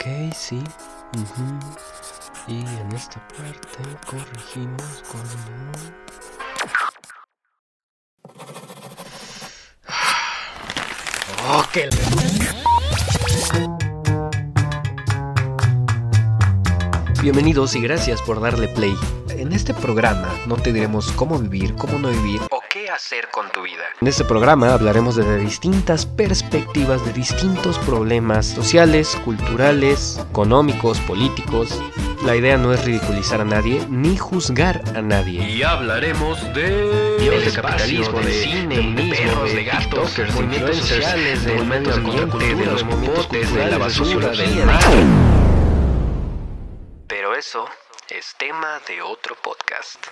Ok, sí. Y en esta parte corregimos con... ¡Oh, qué... Bienvenidos y gracias por darle play. En este programa no te diremos cómo vivir, cómo no vivir qué hacer con tu vida. En este programa hablaremos desde distintas perspectivas de distintos problemas sociales, culturales, económicos, políticos. La idea no es ridiculizar a nadie ni juzgar a nadie. Y hablaremos de Dios de capitalismo, de cine, de perros, de gatos, de movimientos influencers, de del medio ambiente, de los mopotes, de la basura, del mar. de- Pero eso es tema de otro podcast.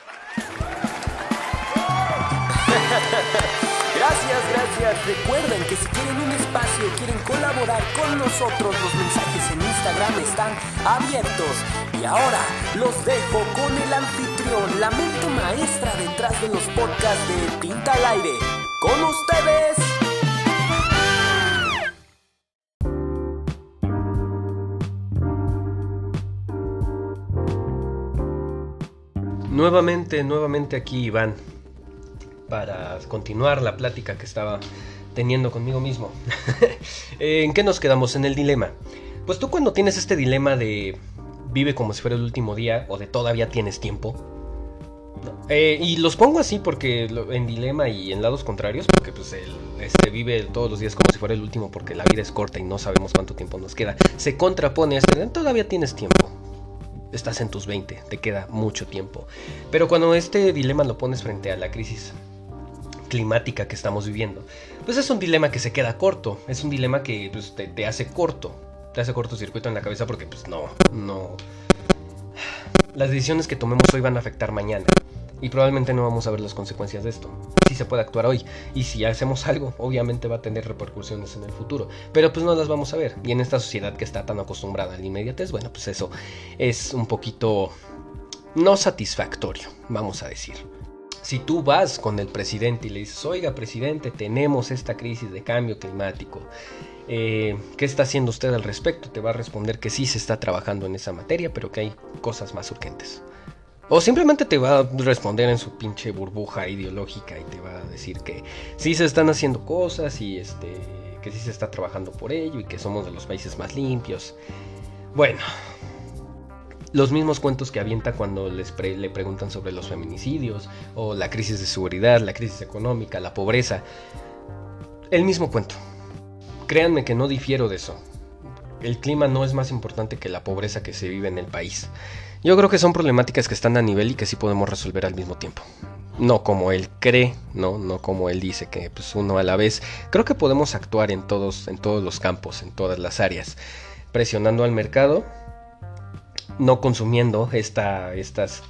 Gracias, gracias. Recuerden que si quieren un espacio, quieren colaborar con nosotros, los mensajes en Instagram están abiertos. Y ahora los dejo con el anfitrión, la mente maestra detrás de los podcasts de Tinta al Aire. Con ustedes. Nuevamente, nuevamente aquí Iván para continuar la plática que estaba teniendo conmigo mismo. Eh, ¿En qué nos quedamos? En el dilema. Pues tú cuando tienes este dilema de vive como si fuera el último día o de todavía tienes tiempo. Eh, y los pongo así porque en dilema y en lados contrarios, porque pues este vive todos los días como si fuera el último porque la vida es corta y no sabemos cuánto tiempo nos queda. Se contrapone a este, todavía tienes tiempo estás en tus 20, te queda mucho tiempo. Pero cuando este dilema lo pones frente a la crisis climática que estamos viviendo, pues es un dilema que se queda corto, es un dilema que pues, te, hace corto, te hace cortocircuito en la cabeza porque pues no, no... Las decisiones que tomemos hoy van a afectar mañana y probablemente no vamos a ver las consecuencias de esto. Sí se puede actuar hoy y si hacemos algo, obviamente va a tener repercusiones en el futuro, pero pues no las vamos a ver. Y en esta sociedad que está tan acostumbrada al inmediatez, bueno, pues eso es un poquito no satisfactorio, vamos a decir. Si tú vas con el presidente y le dices, oiga presidente, tenemos esta crisis de cambio climático, eh, ¿qué está haciendo usted al respecto? Te va a responder que sí se está trabajando en esa materia, pero que hay cosas más urgentes. O simplemente te va a responder en su pinche burbuja ideológica y te va a decir que sí se están haciendo cosas y este que sí se está trabajando por ello y que somos de los países más limpios. Bueno, los mismos cuentos que avienta cuando les pre- le preguntan sobre los feminicidios o la crisis de seguridad, la crisis económica, la pobreza. El mismo cuento. Créanme que no difiero de eso. El clima no es más importante que la pobreza que se vive en el país. Yo creo que son problemáticas que están a nivel y que sí podemos resolver al mismo tiempo. No como él cree, no, no como él dice que pues uno a la vez. Creo que podemos actuar en todos, en todos los campos, en todas las áreas, presionando al mercado, no consumiendo esta, estas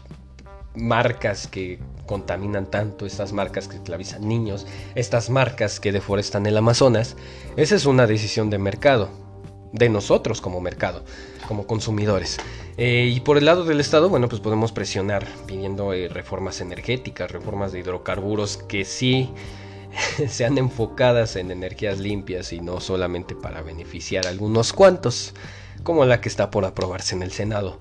marcas que contaminan tanto, estas marcas que esclavizan niños, estas marcas que deforestan el Amazonas. Esa es una decisión de mercado, de nosotros como mercado, como consumidores. Eh, y por el lado del Estado, bueno, pues podemos presionar pidiendo eh, reformas energéticas, reformas de hidrocarburos que sí sean enfocadas en energías limpias y no solamente para beneficiar a algunos cuantos, como la que está por aprobarse en el Senado.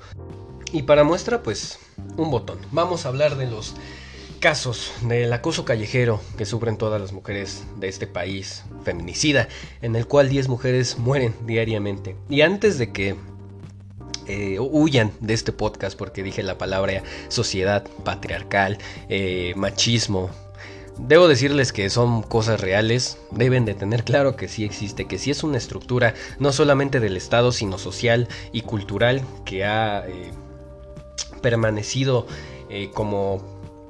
Y para muestra, pues, un botón. Vamos a hablar de los casos del acoso callejero que sufren todas las mujeres de este país feminicida, en el cual 10 mujeres mueren diariamente. Y antes de que eh, huyan de este podcast porque dije la palabra sociedad patriarcal, eh, machismo. Debo decirles que son cosas reales, deben de tener claro que sí existe, que sí es una estructura no solamente del Estado, sino social y cultural que ha eh, permanecido eh, como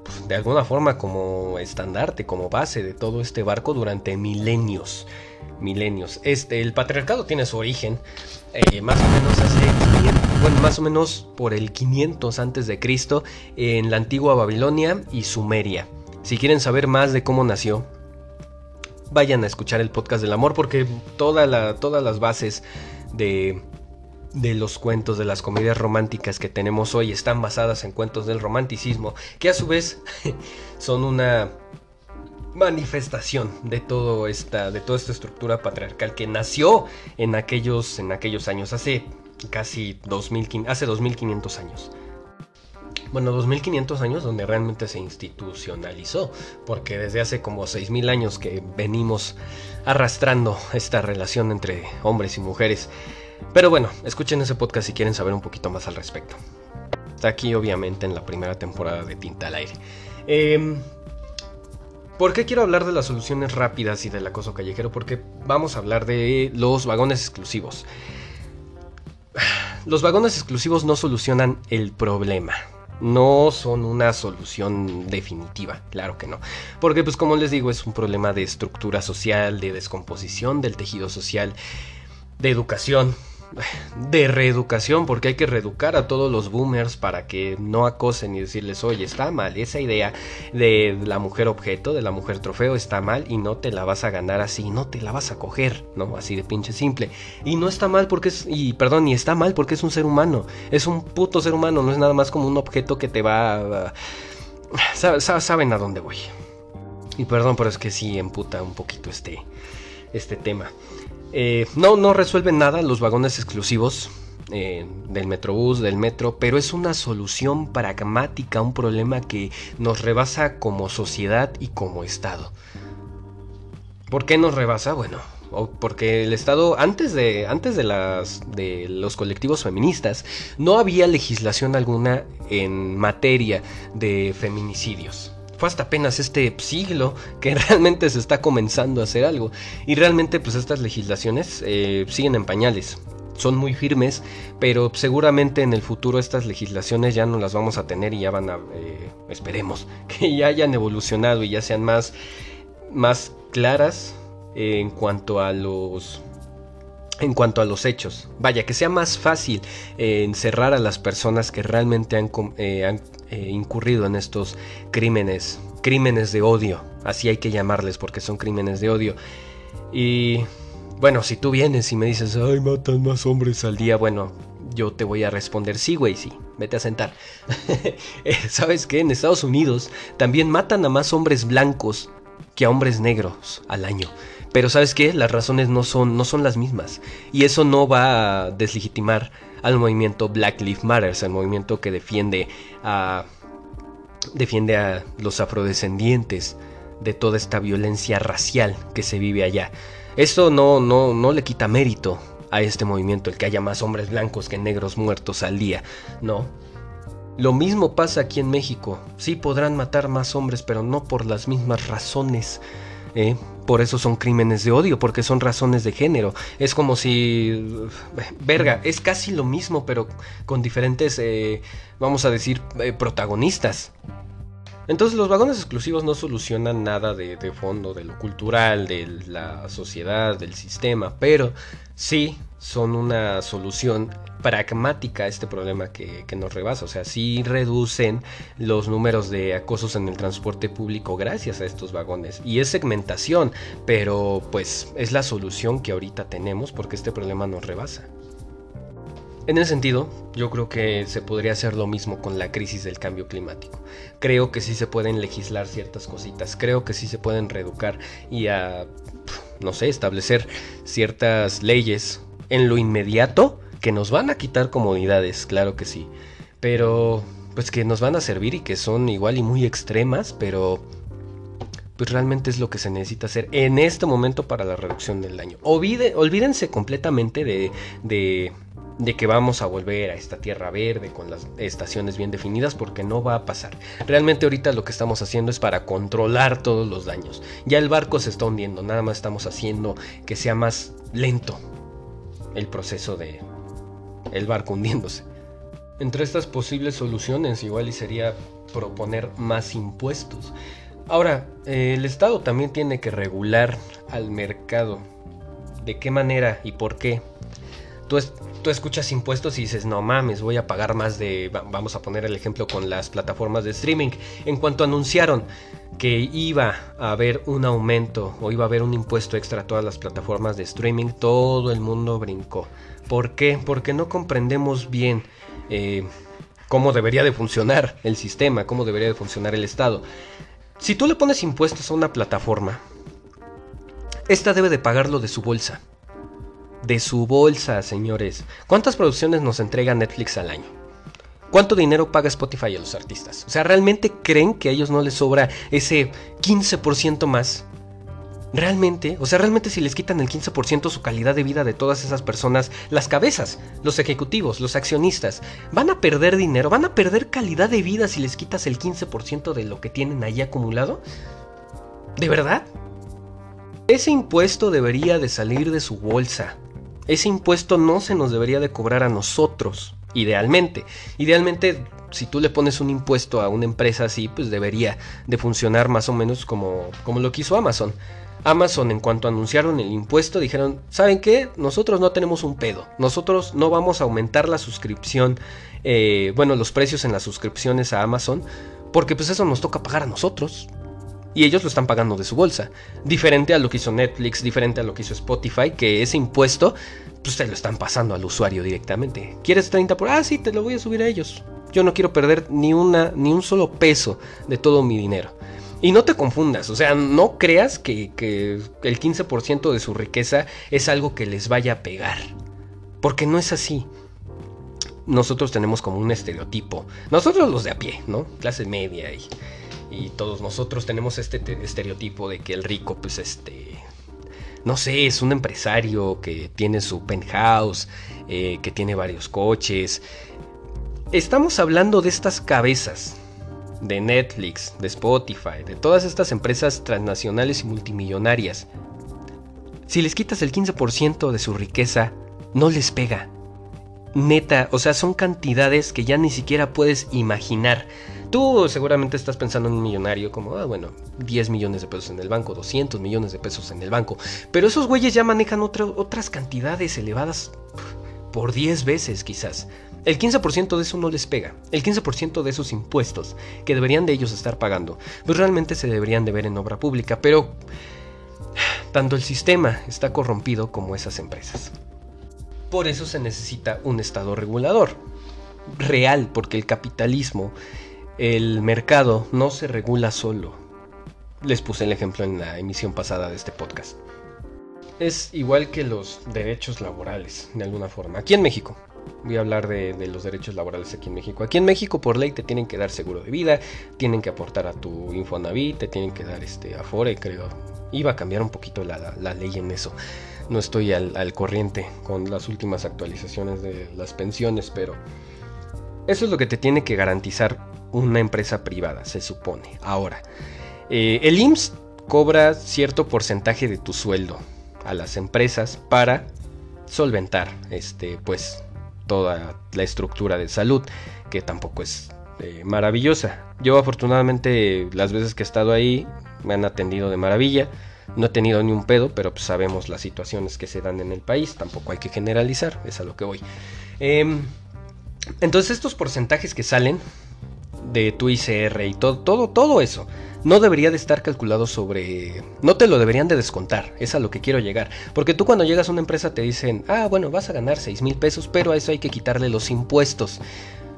pues, de alguna forma como estandarte, como base de todo este barco durante milenios. Milenios. Este, el patriarcado tiene su origen eh, más o menos hace 500, bueno, más o menos por el 500 antes de Cristo en la antigua Babilonia y Sumeria. Si quieren saber más de cómo nació, vayan a escuchar el podcast del amor porque todas las bases de, los cuentos de las comedias románticas que tenemos hoy están basadas en cuentos del romanticismo, que a su vez son una manifestación de esta de toda esta estructura patriarcal que nació en aquellos en aquellos años hace casi 2000, hace 2500 años. Bueno, 2500 años donde realmente se institucionalizó, porque desde hace como 6000 años que venimos arrastrando esta relación entre hombres y mujeres. Pero bueno, escuchen ese podcast si quieren saber un poquito más al respecto. Está aquí obviamente en la primera temporada de Tinta al Aire. Eh, ¿Por qué quiero hablar de las soluciones rápidas y del acoso callejero? Porque vamos a hablar de los vagones exclusivos. Los vagones exclusivos no solucionan el problema. No son una solución definitiva, claro que no. Porque pues como les digo es un problema de estructura social, de descomposición del tejido social, de educación, de reeducación, porque hay que reeducar a todos los boomers para que no acosen y decirles, oye, está mal, esa idea de la mujer objeto, de la mujer trofeo, está mal y no te la vas a ganar así, no te la vas a coger, ¿no? Así de pinche simple. Y no está mal porque es, y perdón, y está mal porque es un ser humano, es un puto ser humano, no es nada más como un objeto que te va... saben a dónde voy. Y perdón, pero es que sí emputa un poquito este, este tema. Eh, no, no resuelven nada los vagones exclusivos eh, del Metrobús, del metro, pero es una solución pragmática a un problema que nos rebasa como sociedad y como Estado. ¿Por qué nos rebasa? Bueno, porque el Estado antes de antes de los colectivos feministas no había legislación alguna en materia de feminicidios fue hasta apenas este siglo que realmente se está comenzando a hacer algo. Y realmente pues estas legislaciones eh, siguen en pañales. Son muy firmes, pero seguramente en el futuro estas legislaciones ya no las vamos a tener y ya van a, eh, esperemos, que ya hayan evolucionado y ya sean más, más claras en cuanto a los en cuanto a los hechos. Vaya, que sea más fácil eh, encerrar a las personas que realmente han, han eh, incurrido en estos crímenes, crímenes de odio, así hay que llamarles porque son crímenes de odio. Y bueno, si tú vienes y me dices, ay, matan más hombres al día, bueno, yo te voy a responder, sí, güey, sí, vete a sentar. Eh, ¿Sabes qué? En Estados Unidos también matan a más hombres blancos que a hombres negros al año. Pero ¿sabes qué? Las razones no son, no son las mismas. Y eso no va a deslegitimar al movimiento Black Lives Matter, el movimiento que defiende a, defiende a los afrodescendientes de toda esta violencia racial que se vive allá. Esto no, no, no le quita mérito a este movimiento, el que haya más hombres blancos que negros muertos al día, no. Lo mismo pasa aquí en México. Sí podrán matar más hombres, pero no por las mismas razones. ¿eh? Por eso son crímenes de odio, porque son razones de género. Es como si... Verga, es casi lo mismo, pero con diferentes, eh, vamos a decir, eh, protagonistas. Entonces los vagones exclusivos no solucionan nada de, de, fondo, de lo cultural, de la sociedad, del sistema, pero sí son una solución pragmática este problema que, nos rebasa. O sea, sí reducen los números de acosos en el transporte público gracias a estos vagones. Y es segmentación, pero pues es la solución que ahorita tenemos porque este problema nos rebasa. En ese sentido, yo creo que se podría hacer lo mismo con la crisis del cambio climático. Creo que sí se pueden legislar ciertas cositas, creo que sí se pueden reeducar y a, no sé, establecer ciertas leyes en lo inmediato que nos van a quitar comodidades, claro que sí, pero pues que nos van a servir y que son igual y muy extremas, pero pues realmente es lo que se necesita hacer en este momento para la reducción del daño. olvídense completamente de, de, de, que vamos a volver a esta tierra verde con las estaciones bien definidas porque no va a pasar. Realmente ahorita lo que estamos haciendo es para controlar todos los daños. Ya el barco se está hundiendo, nada más estamos haciendo que sea más lento el proceso de el barco hundiéndose. Entre estas posibles soluciones igual y sería proponer más impuestos. Ahora, eh, el Estado también tiene que regular al mercado. ¿De qué manera y por qué? Tú, tú, escuchas impuestos y dices, no mames, voy a pagar más de... Vamos a poner el ejemplo con las plataformas de streaming. En cuanto anunciaron que iba a haber un aumento o iba a haber un impuesto extra a todas las plataformas de streaming, todo el mundo brincó. ¿Por qué? Porque no comprendemos bien eh, cómo debería de funcionar el sistema, cómo debería de funcionar el Estado. Si tú le pones impuestos a una plataforma, esta debe de pagarlo de su bolsa. de su bolsa, señores. ¿Cuántas producciones nos entrega Netflix al año? ¿Cuánto dinero paga Spotify a los artistas? O sea, ¿realmente creen que a ellos no les sobra ese 15% más? Realmente, o sea, realmente si les quitan el 15% su calidad de vida de todas esas personas, las cabezas, los ejecutivos, los accionistas, van a perder dinero, van a perder calidad de vida si les quitas el 15% de lo que tienen ahí acumulado. ¿De verdad? Ese impuesto debería de salir de su bolsa. Ese impuesto no se nos debería de cobrar a nosotros, idealmente. Idealmente, si tú le pones un impuesto a una empresa así, pues debería de funcionar más o menos como, como lo quiso Amazon. Amazon en cuanto anunciaron el impuesto dijeron, ¿saben qué? Nosotros no tenemos un pedo. Nosotros no vamos a aumentar la suscripción, eh, bueno, los precios en las suscripciones a Amazon, porque pues eso nos toca pagar a nosotros. Y ellos lo están pagando de su bolsa. Diferente a lo que hizo Netflix, diferente a lo que hizo Spotify, que ese impuesto, pues te lo están pasando al usuario directamente. ¿Quieres 30 por? Ah, sí, te lo voy a subir a ellos. Yo no quiero perder ni, una, ni un solo peso de todo mi dinero. Y no te confundas, o sea, no creas que, el 15% de su riqueza es algo que les vaya a pegar. Porque no es así. Nosotros tenemos como un estereotipo. Nosotros los de a pie, ¿no? Clase media y, y todos nosotros tenemos este estereotipo de que el rico, pues este... No sé, es un empresario que tiene su penthouse, eh, que tiene varios coches. Estamos hablando de estas cabezas, de Netflix, de Spotify, de todas estas empresas transnacionales y multimillonarias, si les quitas el 15% de su riqueza, no les pega. Neta, o sea, son cantidades que ya ni siquiera puedes imaginar. Tú seguramente estás pensando en un millonario como, ah, bueno, 10 millones de pesos en el banco, 200 millones de pesos en el banco. Pero esos güeyes ya manejan otras cantidades elevadas por 10 veces quizás. El 15% de eso no les pega. El 15% de esos impuestos que deberían de ellos estar pagando, pues realmente se deberían de ver en obra pública, pero tanto el sistema está corrompido como esas empresas. Por eso se necesita un Estado regulador. Real, porque el capitalismo, el mercado, no se regula solo. Les puse el ejemplo en la emisión pasada de este podcast. Es igual que los derechos laborales, de alguna forma. Aquí en México, voy a hablar de, los derechos laborales aquí en México. Aquí en México por ley te tienen que dar seguro de vida, tienen que aportar a tu Infonavit, te tienen que dar este Afore, creo. Iba a cambiar un poquito la, ley en eso. No estoy al, corriente con las últimas actualizaciones de las pensiones, pero eso es lo que te tiene que garantizar una empresa privada, se supone. Ahora, eh, el IMSS cobra cierto porcentaje de tu sueldo a las empresas para solventar este pues toda la estructura de salud, que tampoco es eh, maravillosa. Yo afortunadamente las veces que he estado ahí me han atendido de maravilla. No he tenido ni un pedo, pero pues sabemos las situaciones que se dan en el país. Tampoco hay que generalizar, es a lo que voy. Em, entonces estos porcentajes que salen de tu ICR y todo, todo, todo eso no debería de estar calculado sobre... No te lo deberían de descontar, es a lo que quiero llegar. Porque tú cuando llegas a una empresa te dicen, ah, bueno, vas a ganar 6 mil pesos, pero a eso hay que quitarle los impuestos.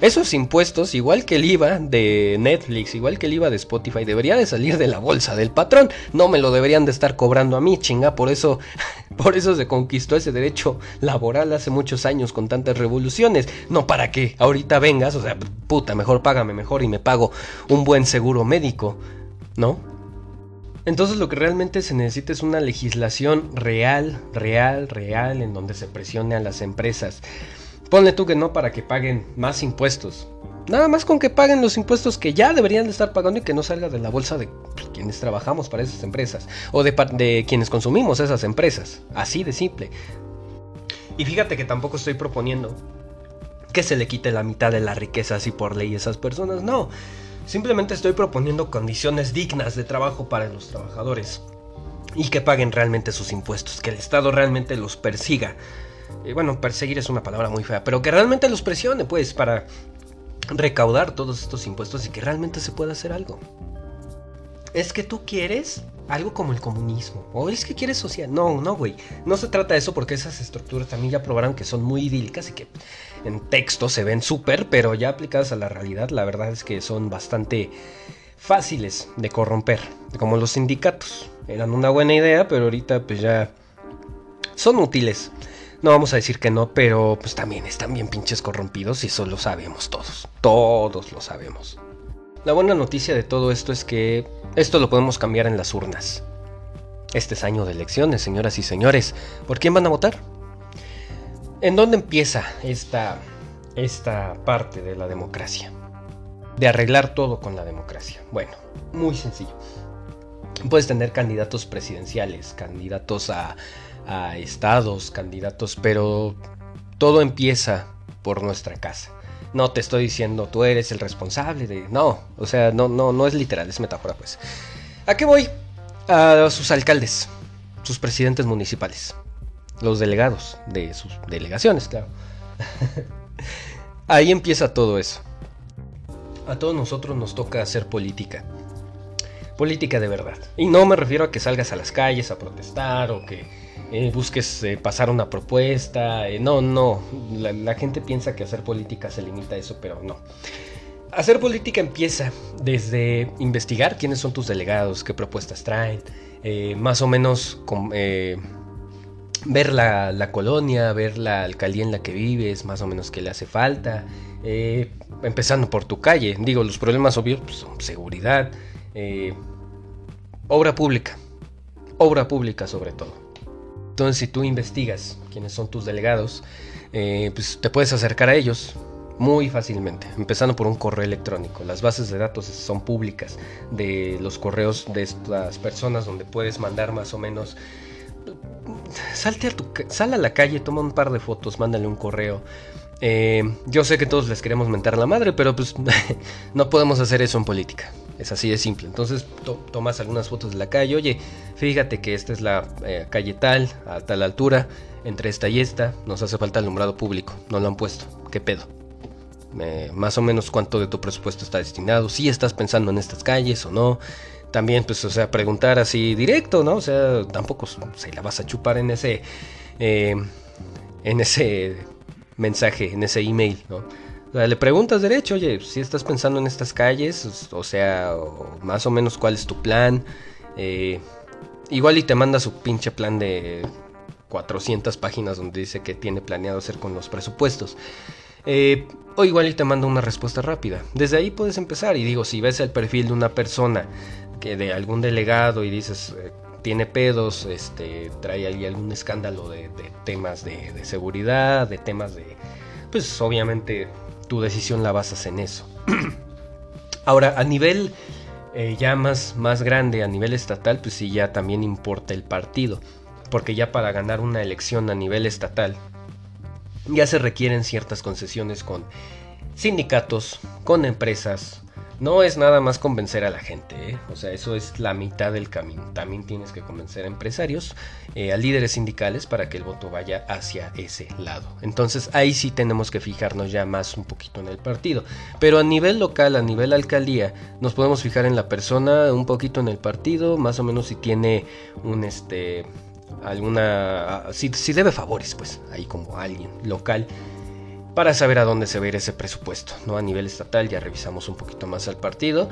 Esos impuestos, igual que el IVA de Netflix, igual que el IVA de Spotify, debería de salir de la bolsa del patrón. No me lo deberían de estar cobrando a mí, chinga. Por eso, por eso se conquistó ese derecho laboral hace muchos años con tantas revoluciones. No para que ahorita vengas, o sea, puta, mejor págame mejor y me pago un buen seguro médico. ¿No? Entonces lo que realmente se necesita es una legislación real, real, real, en donde se presione a las empresas. Ponle tú que no para que paguen más impuestos. Nada más con que paguen los impuestos que ya deberían de estar pagando y que no salga de la bolsa de quienes trabajamos para esas empresas. O de, de quienes consumimos esas empresas. Así de simple. Y fíjate que tampoco estoy proponiendo que se le quite la mitad de la riqueza así por ley a esas personas. No. Simplemente estoy proponiendo condiciones dignas de trabajo para los trabajadores y que paguen realmente sus impuestos, que el Estado realmente los persiga. Y bueno, perseguir es una palabra muy fea, pero que realmente los presione, pues, para recaudar todos estos impuestos y que realmente se pueda hacer algo. Es que tú quieres algo como el comunismo. O es que quieres social. No, no, güey. No se trata de eso porque esas estructuras también ya probaron que son muy idílicas y que en texto se ven súper, pero ya aplicadas a la realidad, la verdad es que son bastante fáciles de corromper. Como los sindicatos. Eran una buena idea, pero ahorita pues ya son útiles. No vamos a decir que no, pero pues también están bien pinches corrompidos y eso lo sabemos todos. Todos lo sabemos. La buena noticia de todo esto es que esto lo podemos cambiar en las urnas. Este es año de elecciones, señoras y señores. ¿Por quién van a votar? ¿En dónde empieza esta, esta parte de la democracia? De arreglar todo con la democracia. Bueno, muy sencillo. Puedes tener candidatos presidenciales, candidatos a, a estados, candidatos, pero todo empieza por nuestra casa. No te estoy diciendo tú eres el responsable de. No, o sea, no, no, no es literal, es metáfora, pues. ¿A qué voy? A sus alcaldes, sus presidentes municipales, los delegados de sus delegaciones, claro. Ahí empieza todo eso. A todos nosotros nos toca hacer política. Política de verdad. Y no me refiero a que salgas a las calles a protestar o que eh, busques eh, pasar una propuesta. Eh, no, no. La, la gente piensa que hacer política se limita a eso, pero no. Hacer política empieza desde investigar quiénes son tus delegados, qué propuestas traen, eh, más o menos eh, ver la, la colonia, ver la alcaldía en la que vives, más o menos qué le hace falta, eh, empezando por tu calle. Digo, los problemas obvios pues, son seguridad, eh, obra pública, obra pública sobre todo. Entonces, si tú investigas quiénes son tus delegados, eh, pues te puedes acercar a ellos muy fácilmente, empezando por un correo electrónico. Las bases de datos son públicas de los correos de estas personas donde puedes mandar más o menos. Salte a tu, sal a la calle, toma un par de fotos, mándale un correo. Eh, yo sé que todos les queremos mentar la madre, pero pues no podemos hacer eso en política. Es así de simple. Entonces to- tomas algunas fotos de la calle. Oye, fíjate que esta es la eh, calle tal, a tal altura, entre esta y esta. Nos hace falta alumbrado público. No lo han puesto. ¿Qué pedo? Eh, más o menos cuánto de tu presupuesto está destinado. Si estás pensando en estas calles o no. También, pues, o sea, preguntar así directo, ¿no? O sea, tampoco se la vas a chupar en ese. eh, en ese mensaje, en ese email, ¿no? O sea, le preguntas derecho, oye, si estás pensando en estas calles, o sea, más o menos cuál es tu plan. Eh, igual y te manda su pinche plan de 400 páginas donde dice que tiene planeado hacer con los presupuestos. Eh, o igual y te manda una respuesta rápida. Desde ahí puedes empezar y digo, si ves el perfil de una persona que de algún delegado y dices, eh, tiene pedos, este, trae algún escándalo de, temas de, de seguridad, de temas de... Pues obviamente tu decisión la basas en eso. Ahora, a nivel eh, ya más, más grande, a nivel estatal, pues sí, ya también importa el partido. Porque ya para ganar una elección a nivel estatal, ya se requieren ciertas concesiones con sindicatos, con empresas. No es nada más convencer a la gente, ¿eh? o sea, eso es la mitad del camino. También tienes que convencer a empresarios, eh, a líderes sindicales para que el voto vaya hacia ese lado. Entonces ahí sí tenemos que fijarnos ya más un poquito en el partido. Pero a nivel local, a nivel alcaldía, nos podemos fijar en la persona, un poquito en el partido, más o menos si tiene un este alguna si, si debe favores, pues ahí como alguien local para saber a dónde se va a ir ese presupuesto, ¿no? A nivel estatal ya revisamos un poquito más al partido,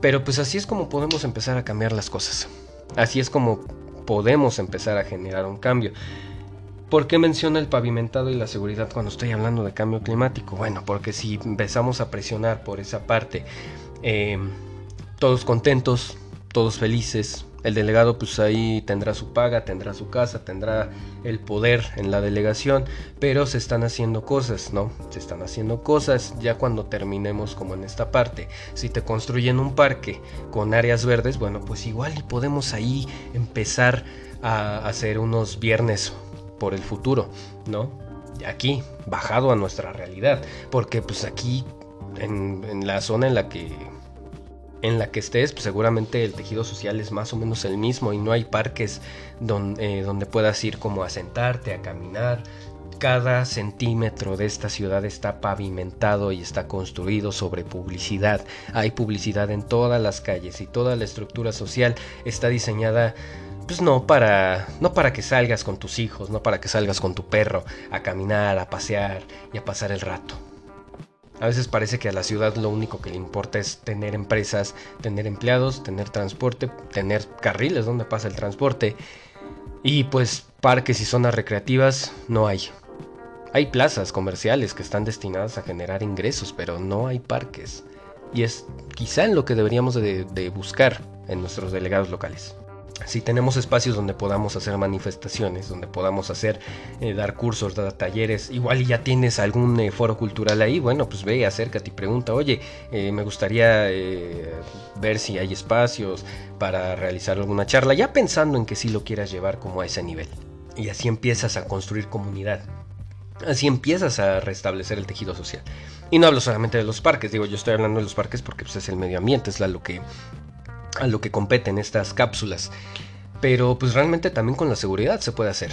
pero pues así es como podemos empezar a cambiar las cosas. Así es como podemos empezar a generar un cambio. ¿Por qué menciona el pavimentado y la seguridad cuando estoy hablando de cambio climático? Bueno, porque si empezamos a presionar por esa parte, eh, todos contentos, todos felices, el delegado pues ahí tendrá su paga, tendrá su casa, tendrá el poder en la delegación, pero se están haciendo cosas, ¿no? Se están haciendo cosas ya cuando terminemos como en esta parte. Si te construyen un parque con áreas verdes, bueno, pues igual y podemos ahí empezar a hacer unos viernes por el futuro, ¿no? Aquí, bajado a nuestra realidad, porque pues aquí en, en la zona en la que en la que estés, pues seguramente el tejido social es más o menos el mismo y no hay parques donde, eh, donde puedas ir como a sentarte, a caminar. Cada centímetro de esta ciudad está pavimentado y está construido sobre publicidad. Hay publicidad en todas las calles y toda la estructura social está diseñada pues no para no para que salgas con tus hijos, no para que salgas con tu perro a caminar, a pasear y a pasar el rato. A veces parece que a la ciudad lo único que le importa es tener empresas, tener empleados, tener transporte, tener carriles donde pasa el transporte. Y pues parques y zonas recreativas no hay. Hay plazas comerciales que están destinadas a generar ingresos, pero no hay parques. Y es quizá lo que deberíamos de, de buscar en nuestros delegados locales si tenemos espacios donde podamos hacer manifestaciones, donde podamos hacer, eh, dar cursos, dar talleres, igual ya tienes algún eh, foro cultural ahí, bueno, pues ve, acércate y pregunta, oye, eh, me gustaría ver si hay espacios para realizar alguna charla, ya pensando en que sí lo quieras llevar como a ese nivel. Y así empiezas a construir comunidad. Así empiezas a restablecer el tejido social. Y no hablo solamente de los parques, digo, yo estoy hablando de los parques porque pues, es el medio ambiente, es lo que a lo que competen estas cápsulas. Pero pues realmente también con la seguridad se puede hacer.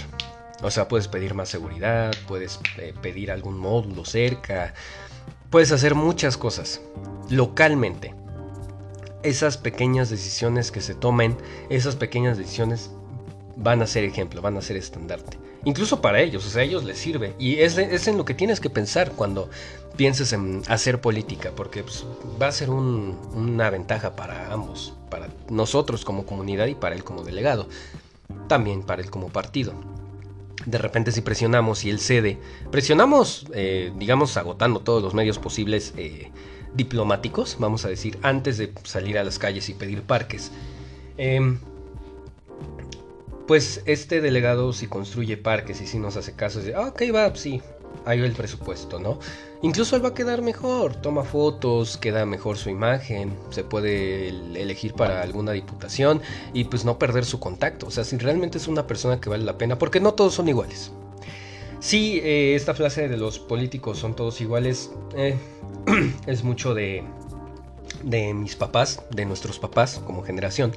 O sea, puedes pedir más seguridad, puedes eh, pedir algún módulo cerca, puedes hacer muchas cosas localmente. Esas pequeñas decisiones que se tomen, esas pequeñas decisiones van a ser ejemplo, van a ser estandarte. Incluso para ellos, o sea, a ellos les sirve. Y es, en lo que tienes que pensar cuando pienses en hacer política, porque pues, va a ser una ventaja para ambos, para nosotros como comunidad y para él como delegado, también para él como partido. De repente si presionamos y él cede, presionamos, eh, digamos, agotando todos los medios posibles eh, diplomáticos, vamos a decir, antes de salir a las calles y pedir parques. Em, pues este delegado si construye parques y si nos hace caso, dice, ah, ok, va, sí, hay el presupuesto, ¿no? Incluso él va a quedar mejor, toma fotos, queda mejor su imagen, se puede elegir para alguna diputación y pues no perder su contacto. O sea, si realmente es una persona que vale la pena, porque no todos son iguales. Sí, eh, esta frase de los políticos son todos iguales eh, es mucho de, de mis papás, de nuestros papás como generación,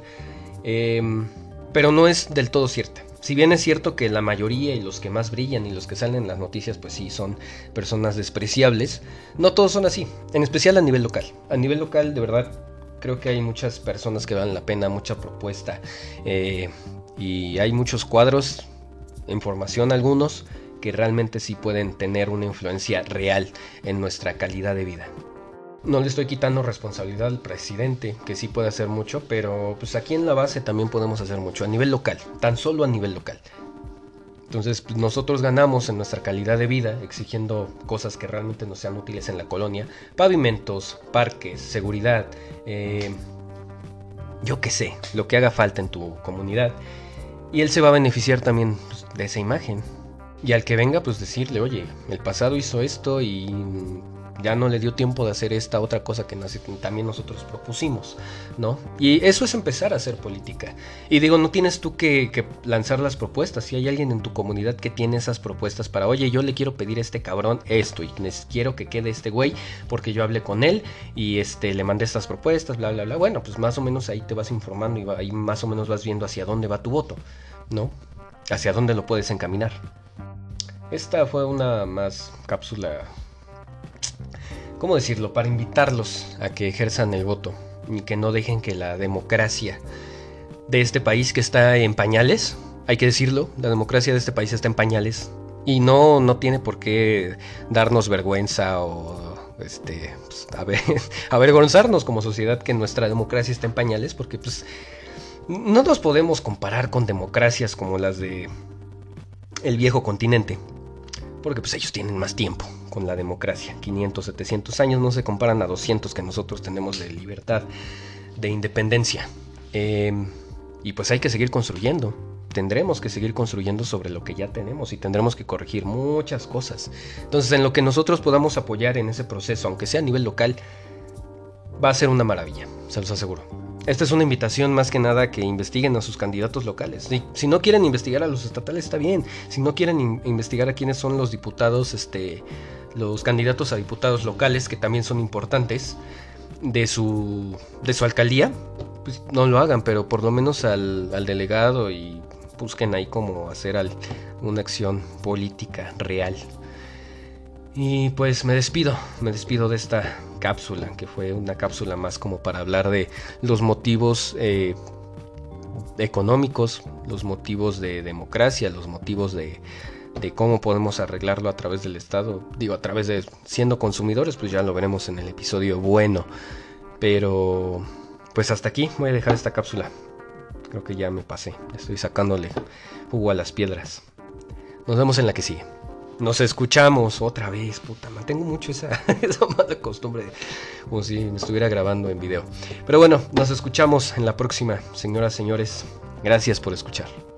em, pero no es del todo cierta si bien es cierto que la mayoría y los que más brillan y los que salen en las noticias, pues sí, son personas despreciables, no todos son así, en especial a nivel local. A nivel local, de verdad, creo que hay muchas personas que valen la pena, mucha propuesta, eh, y hay muchos cuadros, en formación algunos, que realmente sí pueden tener una influencia real en nuestra calidad de vida no le estoy quitando responsabilidad al presidente, que sí puede hacer mucho, pero pues aquí en la base también podemos hacer mucho, a nivel local, tan solo a nivel local. Entonces pues, nosotros ganamos en nuestra calidad de vida exigiendo cosas que realmente nos sean útiles en la colonia, pavimentos, parques, seguridad, eh, yo qué sé, lo que haga falta en tu comunidad. Y él se va a beneficiar también pues, de esa imagen. Y al que venga, pues decirle, oye, el pasado hizo esto y ya no le dio tiempo de hacer esta otra cosa que también nosotros propusimos, ¿no? Y eso es empezar a hacer política. Y digo, no tienes tú que, lanzar las propuestas. Si hay alguien en tu comunidad que tiene esas propuestas para, oye, yo le quiero pedir a este cabrón esto y quiero que quede este güey porque yo hablé con él y este le mandé estas propuestas, bla, bla, bla. Bueno, pues más o menos ahí te vas informando y ahí más o menos vas viendo hacia dónde va tu voto, ¿no? Hacia dónde lo puedes encaminar. Esta fue una más cápsula ¿cómo decirlo?, para invitarlos a que ejerzan el voto y que no dejen que la democracia de este país que está en pañales, hay que decirlo, la democracia de este país está en pañales y no, no tiene por qué darnos vergüenza o este, pues, avergonzarnos como sociedad que nuestra democracia está en pañales porque pues no nos podemos comparar con democracias como las de el viejo continente porque pues ellos tienen más tiempo con la democracia. 500, 700 años no se comparan a 200 que nosotros tenemos de libertad, de independencia. Em, y pues hay que seguir construyendo. Tendremos que seguir construyendo sobre lo que ya tenemos y tendremos que corregir muchas cosas. Entonces, en lo que nosotros podamos apoyar en ese proceso, aunque sea a nivel local, va a ser una maravilla, se los aseguro. Esta es una invitación más que nada que investiguen a sus candidatos locales. Si, no quieren investigar a los estatales, está bien. Si no quieren investigar a quiénes son los diputados, este, los candidatos a diputados locales, que también son importantes, de su, de su alcaldía, pues no lo hagan, pero por lo menos al, al delegado y busquen ahí cómo hacer una acción política real. Y pues me despido, me despido de esta cápsula, que fue una cápsula más como para hablar de los motivos eh, económicos, los motivos de democracia, los motivos de, de cómo podemos arreglarlo a través del Estado, digo, a través de siendo consumidores, pues ya lo veremos en el episodio bueno. Pero, pues hasta aquí voy a dejar esta cápsula. Creo que ya me pasé. Estoy sacándole jugo a las piedras. Nos vemos en la que sigue. Nos escuchamos otra vez, puta madre. Tengo mucho esa, esa mala costumbre, como si me estuviera grabando en video. Pero bueno, nos escuchamos en la próxima, señoras, señores. Gracias por escuchar.